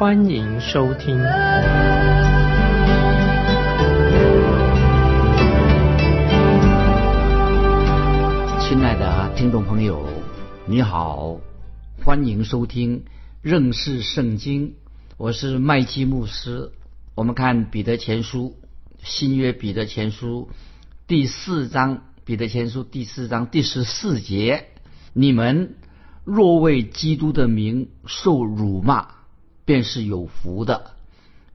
欢迎收听。亲爱的听众朋友，你好，欢迎收听认识圣经，我是麦基牧师。我们看彼得前书，新约彼得前书第四章。彼得前书第四章第十四节：你们若为基督的名受辱骂，便是有福的，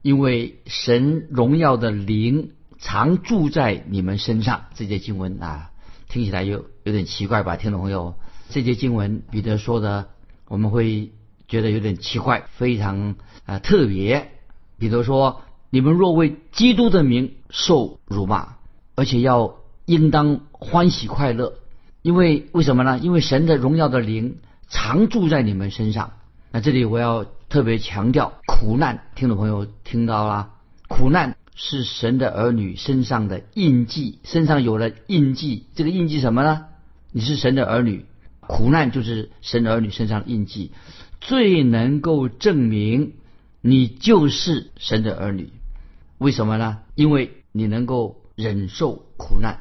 因为神荣耀的灵常住在你们身上。这节经文啊，听起来有有点奇怪吧，听众朋友？这节经文彼得说的，我们会觉得有点奇怪，非常啊特别。彼得说：你们若为基督的名受辱骂，而且要。应当欢喜快乐，因为为什么呢？因为神的荣耀的灵常住在你们身上。那这里我要特别强调，苦难，听众朋友听到了？苦难是神的儿女身上的印记，身上有了印记。这个印记什么呢？你是神的儿女，苦难就是神的儿女身上的印记，最能够证明你就是神的儿女。为什么呢？因为你能够忍受苦难。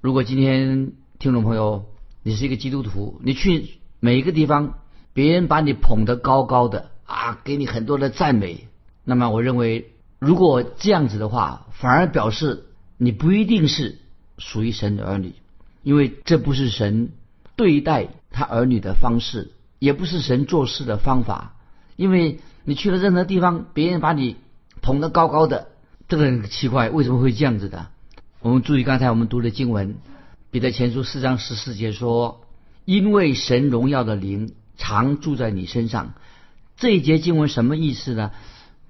如果今天听众朋友你是一个基督徒，你去每一个地方，别人把你捧得高高的啊，给你很多的赞美，那么我认为，如果这样子的话，反而表示你不一定是属于神的儿女，因为这不是神对待他儿女的方式，也不是神做事的方法。因为你去了任何地方，别人把你捧得高高的，这个很奇怪，为什么会这样子的？我们注意刚才我们读的经文，彼得前书四章十四节说：“因为神荣耀的灵常住在你身上。”这一节经文什么意思呢？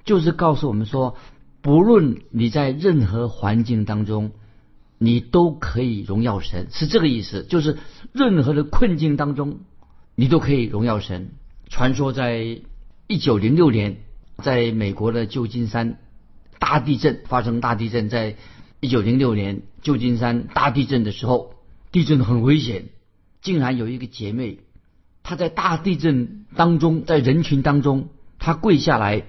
就是告诉我们说，不论你在任何环境当中，你都可以荣耀神，是这个意思。就是任何的困境当中，你都可以荣耀神。传说在一九零六年，在美国的旧金山大地震发生，大地震在。一九零六年旧金山大地震的时候，地震很危险，竟然有一个姐妹，他在大地震当中，在人群当中，他跪下来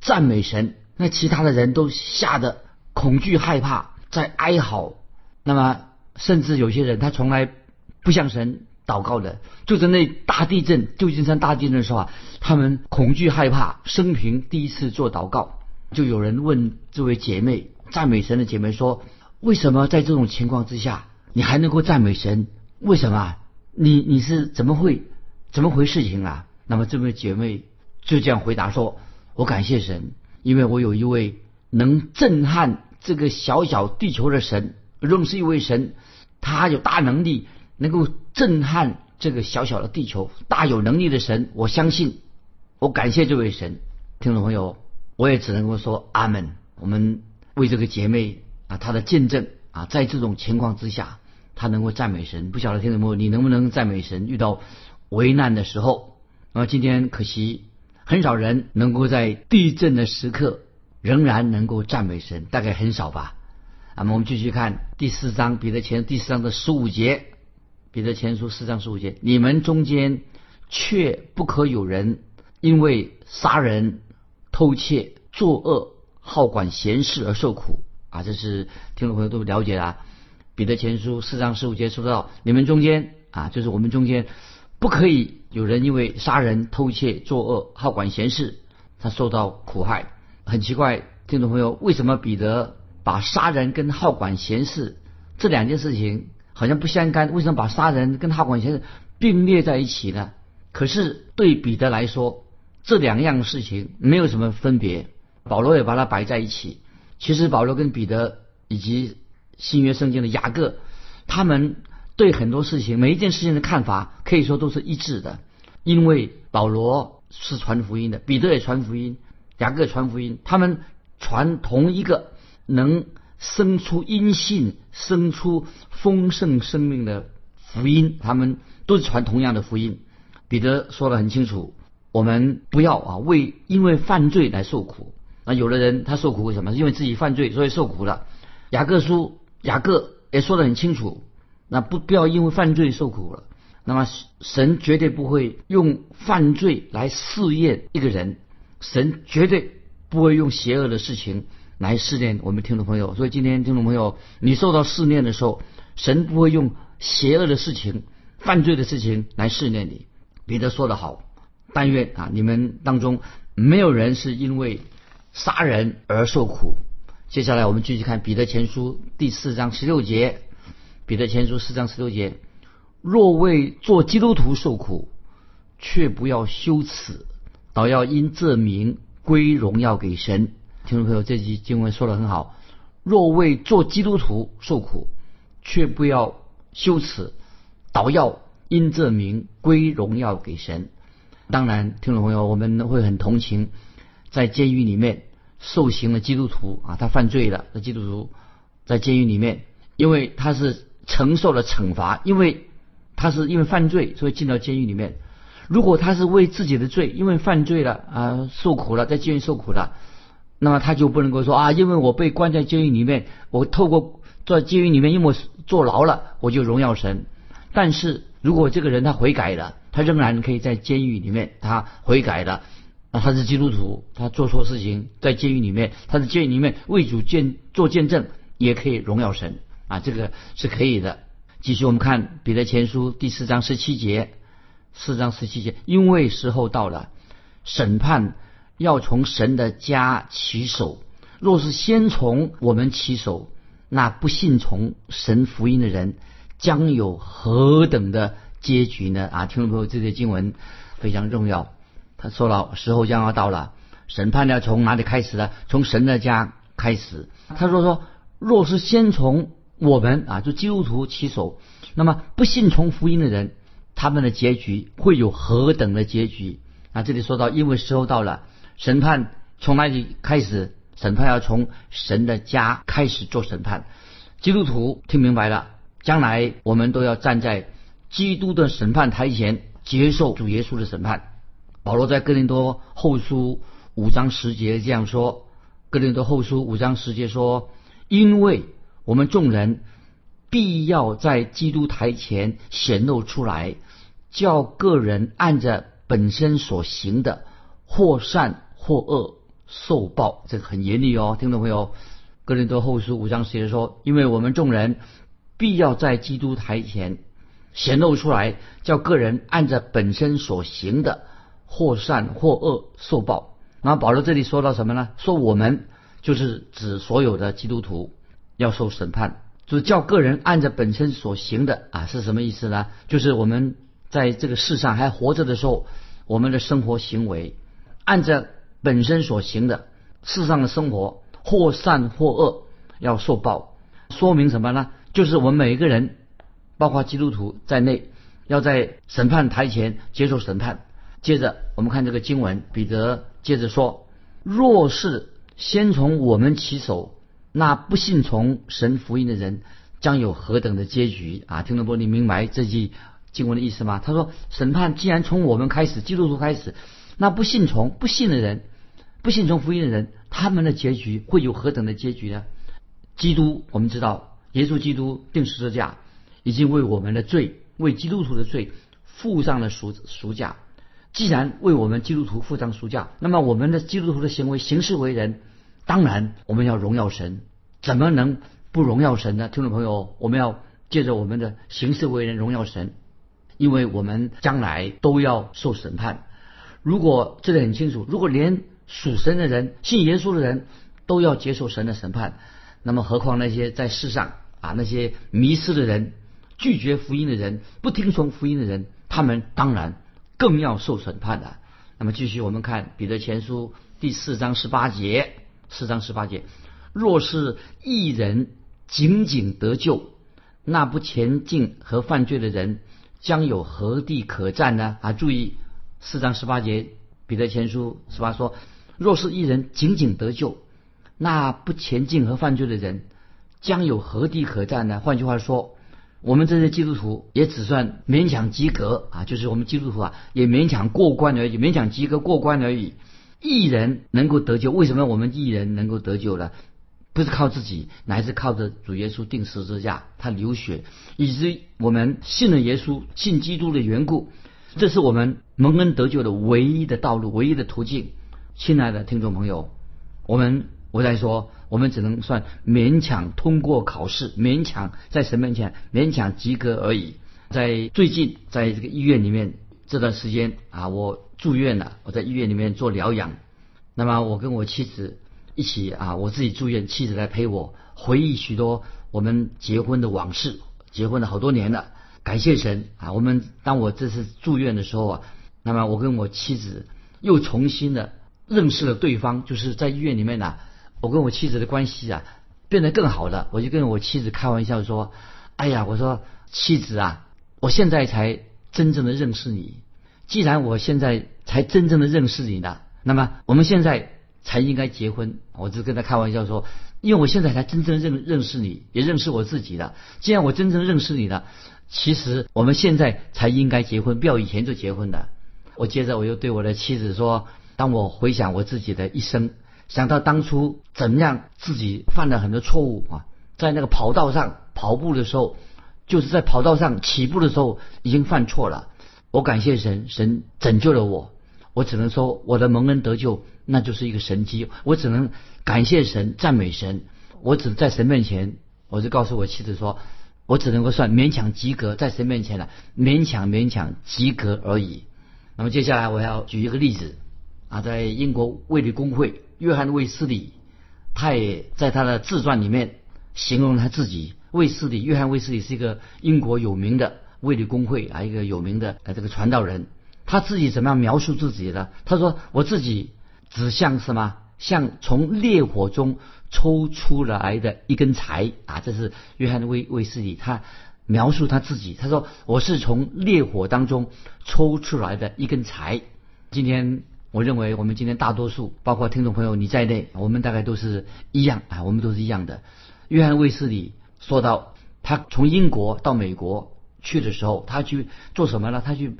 赞美神，那其他的人都吓得恐惧害怕，在哀嚎。那么，甚至有些人他从来不向神祷告的，就在那大地震旧金山大地震的时候啊，他们恐惧害怕，生平第一次做祷告，就有人问这位姐妹。赞美神的姐妹说：“为什么在这种情况之下，你还能够赞美神？为什么？你你是怎么会怎么回事情啊？”那么这位姐妹就这样回答说：“我感谢神，因为我有一位能震撼这个小小地球的神，认识一位神，他有大能力，能够震撼这个小小的地球，大有能力的神。我相信，我感谢这位神。”听众朋友，我也只能够说阿门。我们。为这个姐妹啊，她的见证啊，在这种情况之下，她能够赞美神。不晓得听众朋友，你能不能赞美神？遇到危难的时候，那么，今天可惜很少人能够在地震的时刻仍然能够赞美神，大概很少吧。那么我们继续看第四章彼得前第四章的十五节，彼得前书四章十五节，你们中间却不可有人因为杀人、偷窃、作恶。好管闲事而受苦啊！这是听众朋友都了解的。啊彼得前书四章十五节说到：你们中间啊，就是我们中间，不可以有人因为杀人、偷窃、作恶、好管闲事，他受到苦害。很奇怪，听众朋友，为什么彼得把杀人跟好管闲事这两件事情好像不相干？为什么把杀人跟好管闲事并列在一起呢？可是对彼得来说，这两样事情没有什么分别。保罗也把它摆在一起。其实保罗跟彼得以及新约圣经的雅各，他们对很多事情、每一件事情的看法，可以说都是一致的。因为保罗是传福音的，彼得也传福音，雅各传福音，他们传同一个能生出阴性、生出丰盛生命的福音，他们都是传同样的福音。彼得说的很清楚，我们不要啊为因为犯罪来受苦。那有的人他受苦为什么？因为自己犯罪，所以受苦了。雅各书雅各也说的很清楚，那不不要因为犯罪受苦了。那么神绝对不会用犯罪来试验一个人，神绝对不会用邪恶的事情来试炼我们听众朋友。所以今天听众朋友，你受到试炼的时候，神不会用邪恶的事情、犯罪的事情来试炼你。彼得说得好，但愿啊你们当中没有人是因为杀人而受苦。接下来我们继续看彼得前书第四章十六节，彼得前书四章十六节。若为做基督徒受苦，却不要羞耻，倒要因这名归荣耀给神。听众朋友，这句经文说的很好。若为做基督徒受苦，却不要羞耻，倒要因这名归荣耀给神。当然，听众朋友，我们会很同情在监狱里面受刑的基督徒啊，他犯罪了那基督徒在监狱里面，因为他是承受了惩罚，因为。他是因为犯罪，所以进到监狱里面。如果他是为自己的罪，因为犯罪了啊，受苦了，在监狱受苦了，那么他就不能够说啊，因为我被关在监狱里面，我透过在监狱里面因为我坐牢了，我就荣耀神。但是如果这个人他悔改了，他仍然可以在监狱里面，他悔改了啊，他是基督徒，他做错事情在监狱里面，他在监狱里面为主见做见证，也可以荣耀神啊，这个是可以的。继续，我们看彼得前书第四章十七节，四章十七节，因为时候到了，审判要从神的家起手。若是先从我们起手，那不信从神福音的人将有何等的结局呢？啊，听众朋友，这些经文非常重要。他说了，时候将要到了，审判要从哪里开始呢？从神的家开始。他说说，若是先从。我们啊，就基督徒起手，那么不信从福音的人，他们的结局会有何等的结局？啊，这里说到，因为时候到了，审判从哪里开始？审判要从神的家开始做审判。基督徒听明白了，将来我们都要站在基督的审判台前，接受主耶稣的审判。保罗在哥林多后书五章十节这样说：哥林多后书五章十节说，因为。我们众人必要在基督台前显露出来，叫个人按着本身所行的，或善或恶受报。这个很严厉哦，听众朋友。哥林多后书五章十节说：“因为我们众人必要在基督台前显露出来，叫个人按着本身所行的，或善或恶受报。”那保罗这里说到什么呢？说我们就是指所有的基督徒。要受审判，就是叫个人按着本身所行的啊，是什么意思呢？就是我们在这个世上还活着的时候，我们的生活行为按着本身所行的世上的生活，或善或恶，要受报。说明什么呢？就是我们每一个人，包括基督徒在内，要在审判台前接受审判。接着我们看这个经文，彼得接着说：若是先从我们起手。那不信从神福音的人将有何等的结局啊？听众朋友，你明白这句经文的意思吗？他说，审判既然从我们开始，基督徒开始，那不信从、不信的人，不信从福音的人，他们的结局会有何等的结局呢？基督，我们知道，耶稣基督定十字架，已经为我们的罪，为基督徒的罪付上了赎赎价。既然为我们基督徒付上赎价，那么我们的基督徒的行为，行事为人。当然，我们要荣耀神，怎么能不荣耀神呢？听众朋友，我们要借着我们的行事为人荣耀神，因为我们将来都要受审判。如果这里很清楚，如果连属神的人、信耶稣的人都要接受神的审判，那么何况那些在世上啊那些迷失的人、拒绝福音的人、不听从福音的人，他们当然更要受审判的。那么继续，我们看彼得前书第四章十八节。四章十八节，若是一人仅仅得救，那不前进和犯罪的人将有何地可占呢？啊，注意四章十八节，彼得前书十八说，若是一人仅仅得救，那不前进和犯罪的人将有何地可站呢？换句话说，我们这些基督徒也只算勉强及格啊，就是我们基督徒啊也勉强过关而已，勉强及格过关而已。艺人能够得救，为什么我们艺人能够得救呢？不是靠自己，乃是靠着主耶稣定十字架，他流血，以及我们信了耶稣、信基督的缘故，这是我们蒙恩得救的唯一的道路、唯一的途径。亲爱的听众朋友，我们我在说，我们只能算勉强通过考试，勉强在神面前勉强及格而已。在最近，在这个医院里面这段时间啊，我住院了，我在医院里面做疗养。那么我跟我妻子。一起啊！我自己住院，妻子来陪我回忆许多我们结婚的往事。结婚了好多年了，感谢神啊！我们当我这次住院的时候啊，那么我跟我妻子又重新的认识了对方。就是在医院里面呢，我跟我妻子的关系啊变得更好了。我就跟我妻子开玩笑说：“哎呀，我说妻子啊，我现在才真正的认识你。既然我现在才真正的认识你了，那么我们现在。”才应该结婚，我就跟他开玩笑说，因为我现在才真正认认识你，也认识我自己的。既然我真正认识你了，其实我们现在才应该结婚，不要以前就结婚的。我接着我又对我的妻子说，当我回想我自己的一生，想到当初怎么样自己犯了很多错误啊，在那个跑道上跑步的时候，就是在跑道上起步的时候已经犯错了。我感谢神，神拯救了我。我只能说，我的蒙恩得救，那就是一个神机。我只能感谢神，赞美神。我只在神面前，我就告诉我妻子说，我只能够算勉强及格，在神面前呢，勉强勉强及格而已。那么接下来我要举一个例子啊，在英国卫理公会，约翰卫斯理，他也在他的自传里面形容他自己。卫斯理，约翰卫斯理是一个英国有名的卫理公会啊，一个有名的呃这个传道人。他自己怎么样描述自己的？他说：“我自己只像什么？像从烈火中抽出来的一根柴啊！”这是约翰威威斯理他描述他自己。他说：“我是从烈火当中抽出来的一根柴。”今天我认为我们今天大多数，包括听众朋友你在内，我们大概都是一样啊，我们都是一样的。约翰威斯理说到，他从英国到美国去的时候，他去做什么呢？他去。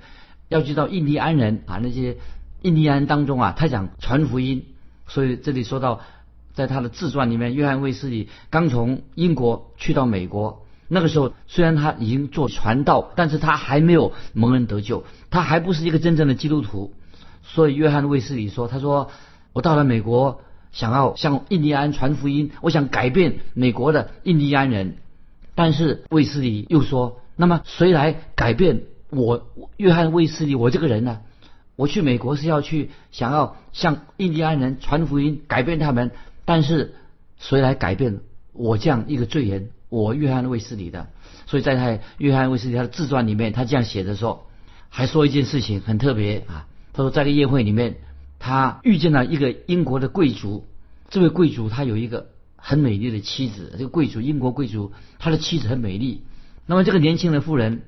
要去到印第安人啊，那些印第安当中啊，他讲传福音，所以这里说到，在他的自传里面，约翰卫斯理刚从英国去到美国，那个时候虽然他已经做传道，但是他还没有蒙恩得救，他还不是一个真正的基督徒。所以约翰卫斯理说：“他说我到了美国，想要向印第安传福音，我想改变美国的印第安人。”但是卫斯理又说：“那么谁来改变？”我约翰卫斯理，我这个人呢，我去美国是要去想要向印第安人传福音，改变他们。但是谁来改变我这样一个罪人？我约翰卫斯理的。所以在他约翰卫斯理他的自传里面，他这样写的说，还说一件事情很特别啊。他说在个宴会里面，他遇见了一个英国的贵族。这位贵族他有一个很美丽的妻子。这个贵族英国贵族，他的妻子很美丽。那么这个年轻的妇人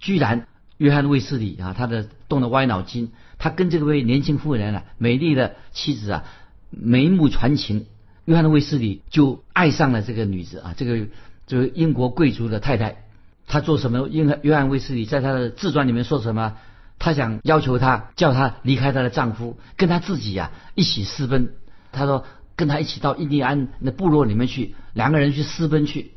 居然。约翰卫斯理啊，他的动了歪脑筋，他跟这位年轻妇人啊，美丽的妻子啊，眉目传情。约翰卫斯理就爱上了这个女子啊，这个这个英国贵族的太太。他做什么？约约翰卫斯理在他的自传里面说什么？她想要求她叫她离开她的丈夫，跟她自己啊一起私奔。她说跟他一起到印第安的部落里面去，两个人去私奔去。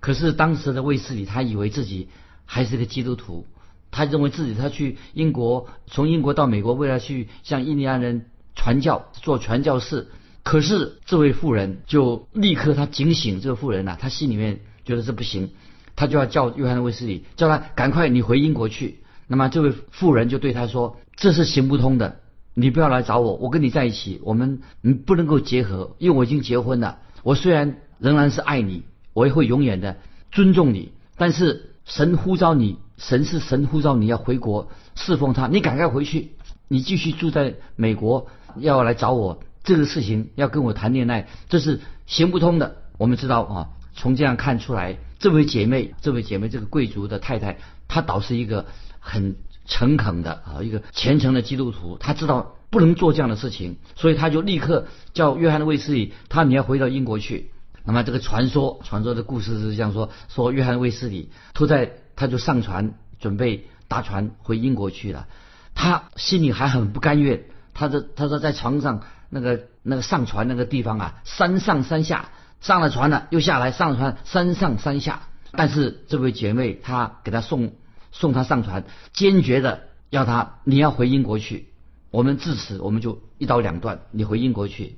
可是当时的卫斯理他以为自己还是个基督徒。他认为自己他去英国，从英国到美国，为了去向印第安人传教，做传教士。可是这位妇人就立刻他警醒，这个妇人呐，他心里面觉得这不行，他就要叫约翰卫斯理，叫他赶快你回英国去。那么这位妇人就对他说：“这是行不通的，你不要来找我，我跟你在一起，我们嗯不能够结合，因为我已经结婚了。我虽然仍然是爱你，我也会永远的尊重你，但是神呼召你。”神是神呼召你要回国侍奉他，你赶快回去，你继续住在美国，要来找我这个事情要跟我谈恋爱，这是行不通的。我们知道啊，从这样看出来，这位姐妹，这位姐妹，这个贵族的太太，她倒是一个很诚恳的啊，一个虔诚的基督徒。他知道不能做这样的事情，所以他就立刻叫约翰卫斯理，他你要回到英国去。那么这个传说，传说的故事是这样说：说约翰卫斯理突在，他就上船准备搭船回英国去了。他心里还很不甘愿，他的他说在床上那个那个上船那个地方啊，山上山下，上了船了又下来，上了船山上山下。但是这位姐妹她给他送送他上船，坚决的要他你要回英国去。我们至此我们就一刀两断，你回英国去。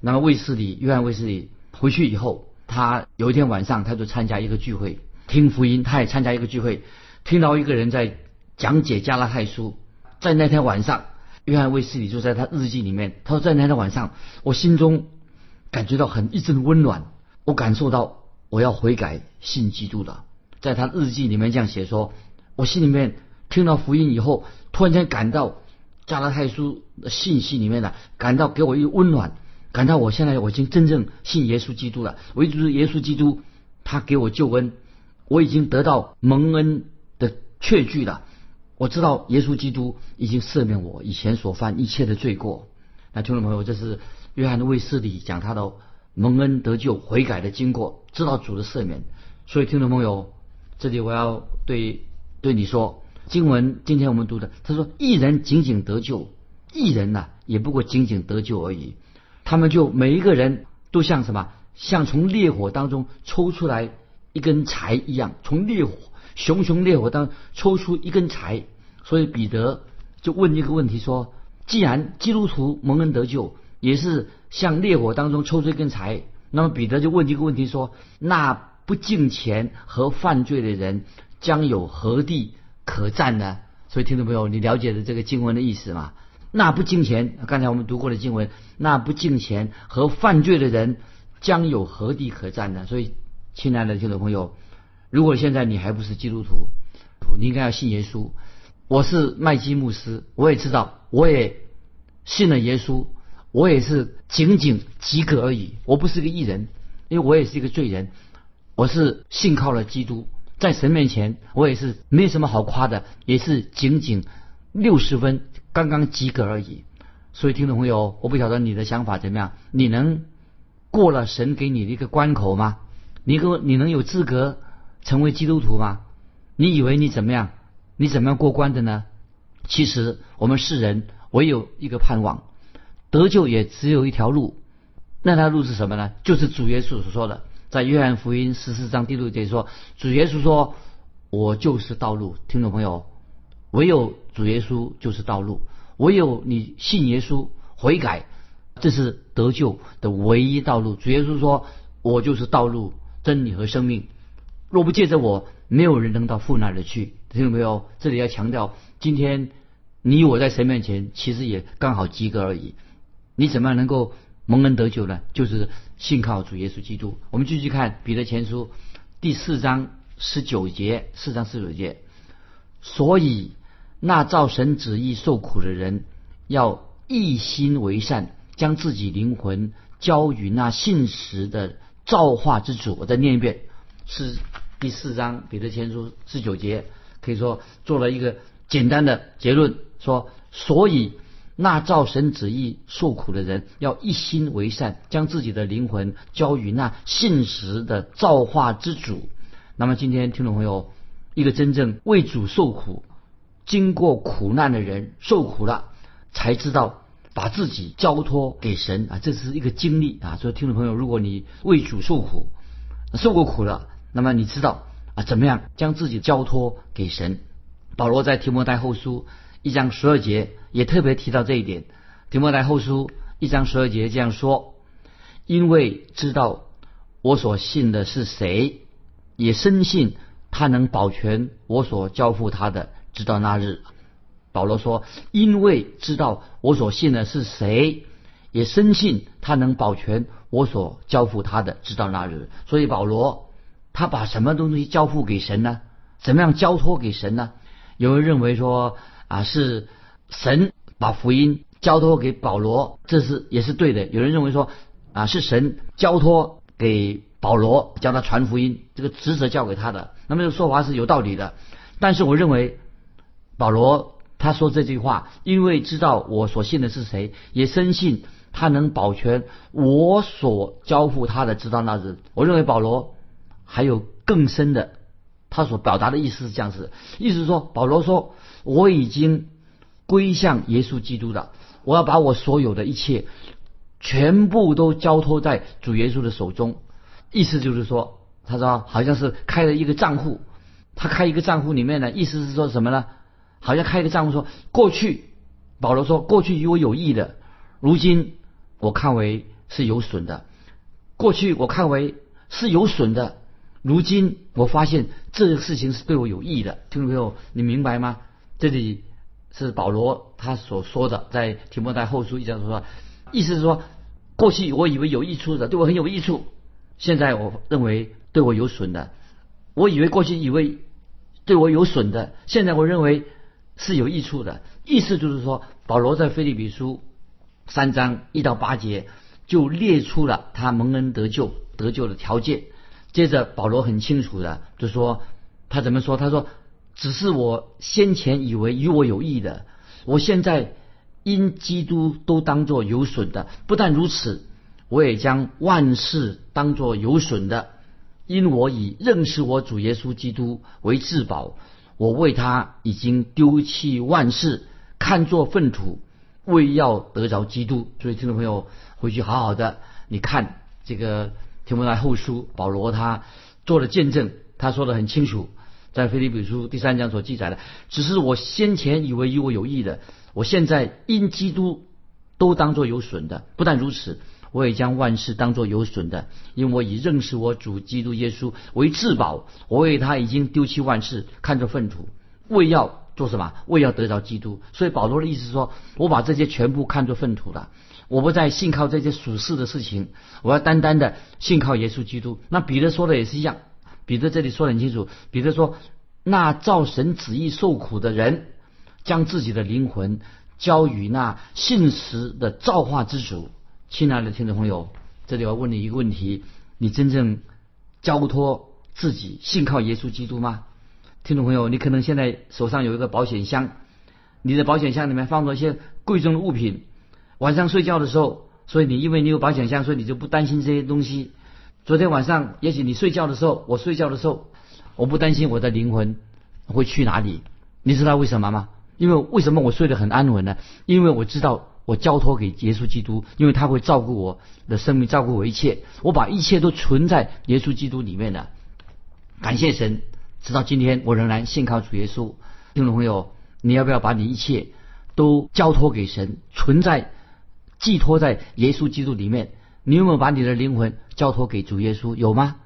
那么卫斯理约翰卫斯理回去以后，他有一天晚上他就参加一个聚会，听福音。他也参加一个聚会，听到一个人在讲解加拉太书。在那天晚上，约翰卫斯理就在他日记里面，他说在那天晚上，我心中感觉到很一阵温暖，我感受到我要悔改信基督的。在他日记里面这样写说，我心里面听到福音以后，突然间感到。加拉太书的信息里面呢，感到给我一个温暖，感到我现在我已经真正信耶稣基督了。唯独是耶稣基督，他给我救恩，我已经得到蒙恩的确据了。我知道耶稣基督已经赦免我以前所犯一切的罪过。那听众朋友，这是约翰的卫斯理讲他的蒙恩得救悔改的经过，知道主的赦免。所以听众朋友，这里我要对对你说。经文今天我们读的，他说：“一人仅仅得救，一人呐也不过仅仅得救而已。他们就每一个人都像什么？像从烈火当中抽出来一根柴一样，从烈火熊熊烈火当中抽出一根柴。所以彼得就问一个问题说：既然基督徒蒙恩得救，也是像烈火当中抽出一根柴，那么彼得就问一个问题说：那不敬钱和犯罪的人将有何地？”可战呢？所以听众朋友，你了解的这个经文的意思吗？那不敬钱，刚才我们读过的经文，那不敬钱和犯罪的人将有何地可战呢？所以，亲爱的听众朋友，如果现在你还不是基督徒，你应该要信耶稣。我是麦基牧师，我也知道，我也信了耶稣，我也是仅仅及格而已。我不是个艺人，因为我也是一个罪人，我是信靠了基督。在神面前，我也是没什么好夸的，也是仅仅六十分，刚刚及格而已。所以，听众朋友，我不晓得你的想法怎么样？你能过了神给你的一个关口吗？你跟你能有资格成为基督徒吗？你以为你怎么样？你怎么样过关的呢？其实，我们世人唯有一个盼望，得救也只有一条路。那条路是什么呢？就是主耶稣所说的。在约翰福音十四章第六节说，主耶稣说：“我就是道路。”听众朋友，唯有主耶稣就是道路，唯有你信耶稣悔改，这是得救的唯一道路。主耶稣说：“我就是道路、真理和生命。若不借着我，没有人能到父那里去。”听懂没有，这里要强调，今天你我在神面前其实也刚好及格而已。你怎么样能够？蒙恩得救呢，就是信靠主耶稣基督。我们继续看彼得前书第四章十九节，四章十九节。所以那照神旨意受苦的人，要一心为善，将自己灵魂交于那信实的造化之主。我再念一遍，是第四章彼得前书十九节，可以说做了一个简单的结论，说所以。那照神旨意受苦的人，要一心为善，将自己的灵魂交于那信实的造化之主。那么，今天听众朋友，一个真正为主受苦、经过苦难的人，受苦了才知道把自己交托给神啊，这是一个经历啊。所以，听众朋友，如果你为主受苦、受过苦了，那么你知道啊，怎么样将自己交托给神？保罗在提摩太后书。一章十二节也特别提到这一点，《提摩太后书》一章十二节这样说：“因为知道我所信的是谁，也深信他能保全我所交付他的，直到那日。”保罗说：“因为知道我所信的是谁，也深信他能保全我所交付他的，直到那日。”所以保罗他把什么东西交付给神呢？怎么样交托给神呢？有人认为说。啊，是神把福音交托给保罗，这是也是对的。有人认为说，啊，是神交托给保罗，叫他传福音，这个职责交给他的。那么这个说法是有道理的。但是我认为，保罗他说这句话，因为知道我所信的是谁，也深信他能保全我所交付他的，直到那日。我认为保罗还有更深的，他所表达的意思是这样子，意思是说，保罗说我已经归向耶稣基督的，我要把我所有的一切全部都交托在主耶稣的手中。意思就是说，他说好像是开了一个账户，他开一个账户里面呢，意思是说什么呢？好像开一个账户说，过去保罗说过去与我有益的，如今我看为是有损的；过去我看为是有损的，如今我发现这个事情是对我有益的。听众朋友，你明白吗？这里是保罗他所说的，在提摩太后书一章说，意思是说，过去我以为有益处的，对我很有益处。现在我认为对我有损的，我以为过去以为对我有损的，现在我认为是有益处的。意思就是说，保罗在菲利比书三章一到八节就列出了他蒙恩得救得救的条件。接着保罗很清楚的就说，他怎么说？他说：“只是我先前以为与我有益的，我现在因基督都当作有损的。不但如此。”我也将万事当作有损的，因我以认识我主耶稣基督为至宝。我为他已经丢弃万事，看作粪土，为要得着基督。所以听众朋友回去好好的，你看这个提摩太后书，保罗他做了见证，他说的很清楚，在腓立比书第三章所记载的，只是我先前以为与我有益的，我现在因基督都当作有损的。不但如此。我也将万事当作有损的，因为我已认识我主基督耶稣为至宝。我为他已经丢弃万事，看作粪土，为要做什么？为要得着基督。所以保罗的意思说，我把这些全部看作粪土了。我不再信靠这些属世的事情，我要单单的信靠耶稣基督。那彼得说的也是一样，彼得这里说的很清楚。彼得说，那照神旨意受苦的人，将自己的灵魂交与那信实的造化之主。亲爱的听众朋友，这里要问你一个问题：你真正交托自己、信靠耶稣基督吗？听众朋友，你可能现在手上有一个保险箱，你的保险箱里面放着一些贵重的物品。晚上睡觉的时候，所以你因为你有保险箱，所以你就不担心这些东西。昨天晚上，也许你睡觉的时候，我睡觉的时候，我不担心我的灵魂会去哪里。你知道为什么吗？因为为什么我睡得很安稳呢？因为我知道。我交托给耶稣基督，因为他会照顾我的生命，照顾我一切。我把一切都存在耶稣基督里面的。感谢神，直到今天我仍然信靠主耶稣。听众朋友，你要不要把你一切都交托给神，存在寄托在耶稣基督里面？你有没有把你的灵魂交托给主耶稣？有吗？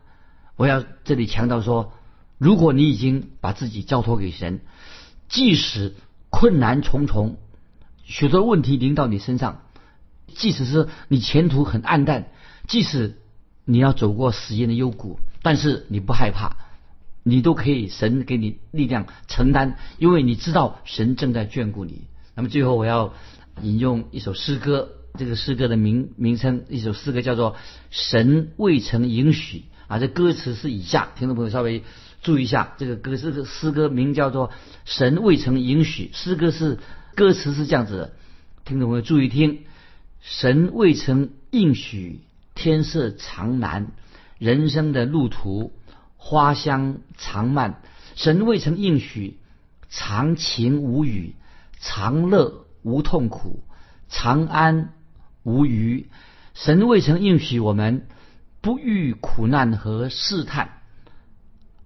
我要这里强调说，如果你已经把自己交托给神，即使困难重重。许多问题临到你身上，即使是你前途很暗淡，即使你要走过死荫的幽谷，但是你不害怕，你都可以神给你力量承担，因为你知道神正在眷顾你。那么最后我要引用一首诗歌，这个诗歌的名名称，一首诗歌叫做《神未曾允许》啊，这歌词是以下，听众朋友稍微注意一下，这个歌是诗歌名叫做《神未曾允许》，诗歌是。歌词是这样子的，听众朋友注意听：神未曾应许天色长蓝，人生的路途花香长漫；神未曾应许长情无语，长乐无痛苦，长安无虞。神未曾应许我们不遇苦难和试探，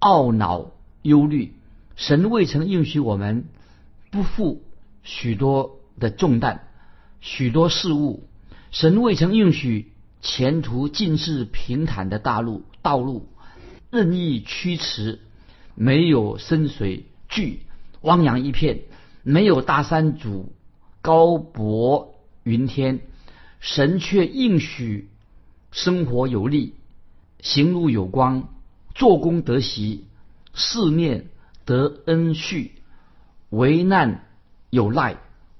懊恼忧虑。神未曾应许我们不负。许多的重担，许多事物，神未曾应许前途尽是平坦的大路道路，任意曲驰，没有深水巨汪洋一片，没有大山阻高博云天，神却应许生活有利，行路有光，做工得喜，四面得恩续，为难。有赖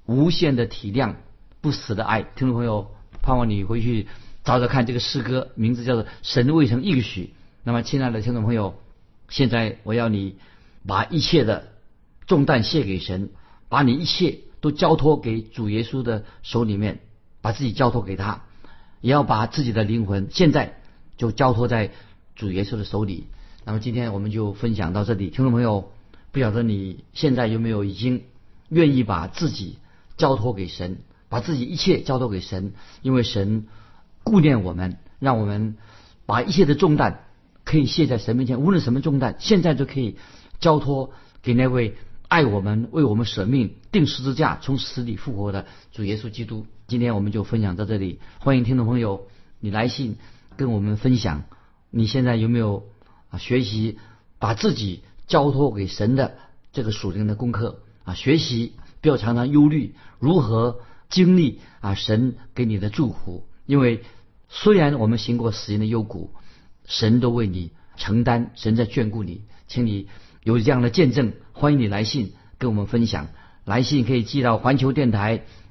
无限的体谅，不死的爱。听众朋友，盼望你回去找找看这个诗歌，名字叫做《神未曾应许》。那么，亲爱的听众朋友，现在我要你把一切的重担卸给神，把你一切都交托给主耶稣的手里面，把自己交托给他，也要把自己的灵魂现在就交托在主耶稣的手里。那么今天我们就分享到这里，听众朋友，不晓得你现在有没有已经愿意把自己交托给神，把自己一切交托给神，因为神顾念我们，让我们把一切的重担可以卸在神面前，无论什么重担，现在就可以交托给那位爱我们、为我们舍命、定十字架、从死里复活的主耶稣基督。今天我们就分享到这里，欢迎听众朋友你来信跟我们分享，你现在有没有？啊，学习把自己交托给神的这个属灵的功课啊，学习不要常常忧虑如何经历啊神给你的祝福，因为虽然我们行过死人的幽谷，神都为你承担，神在眷顾你，请你有这样的见证，欢迎你来信跟我们分享，来信可以寄到环球电台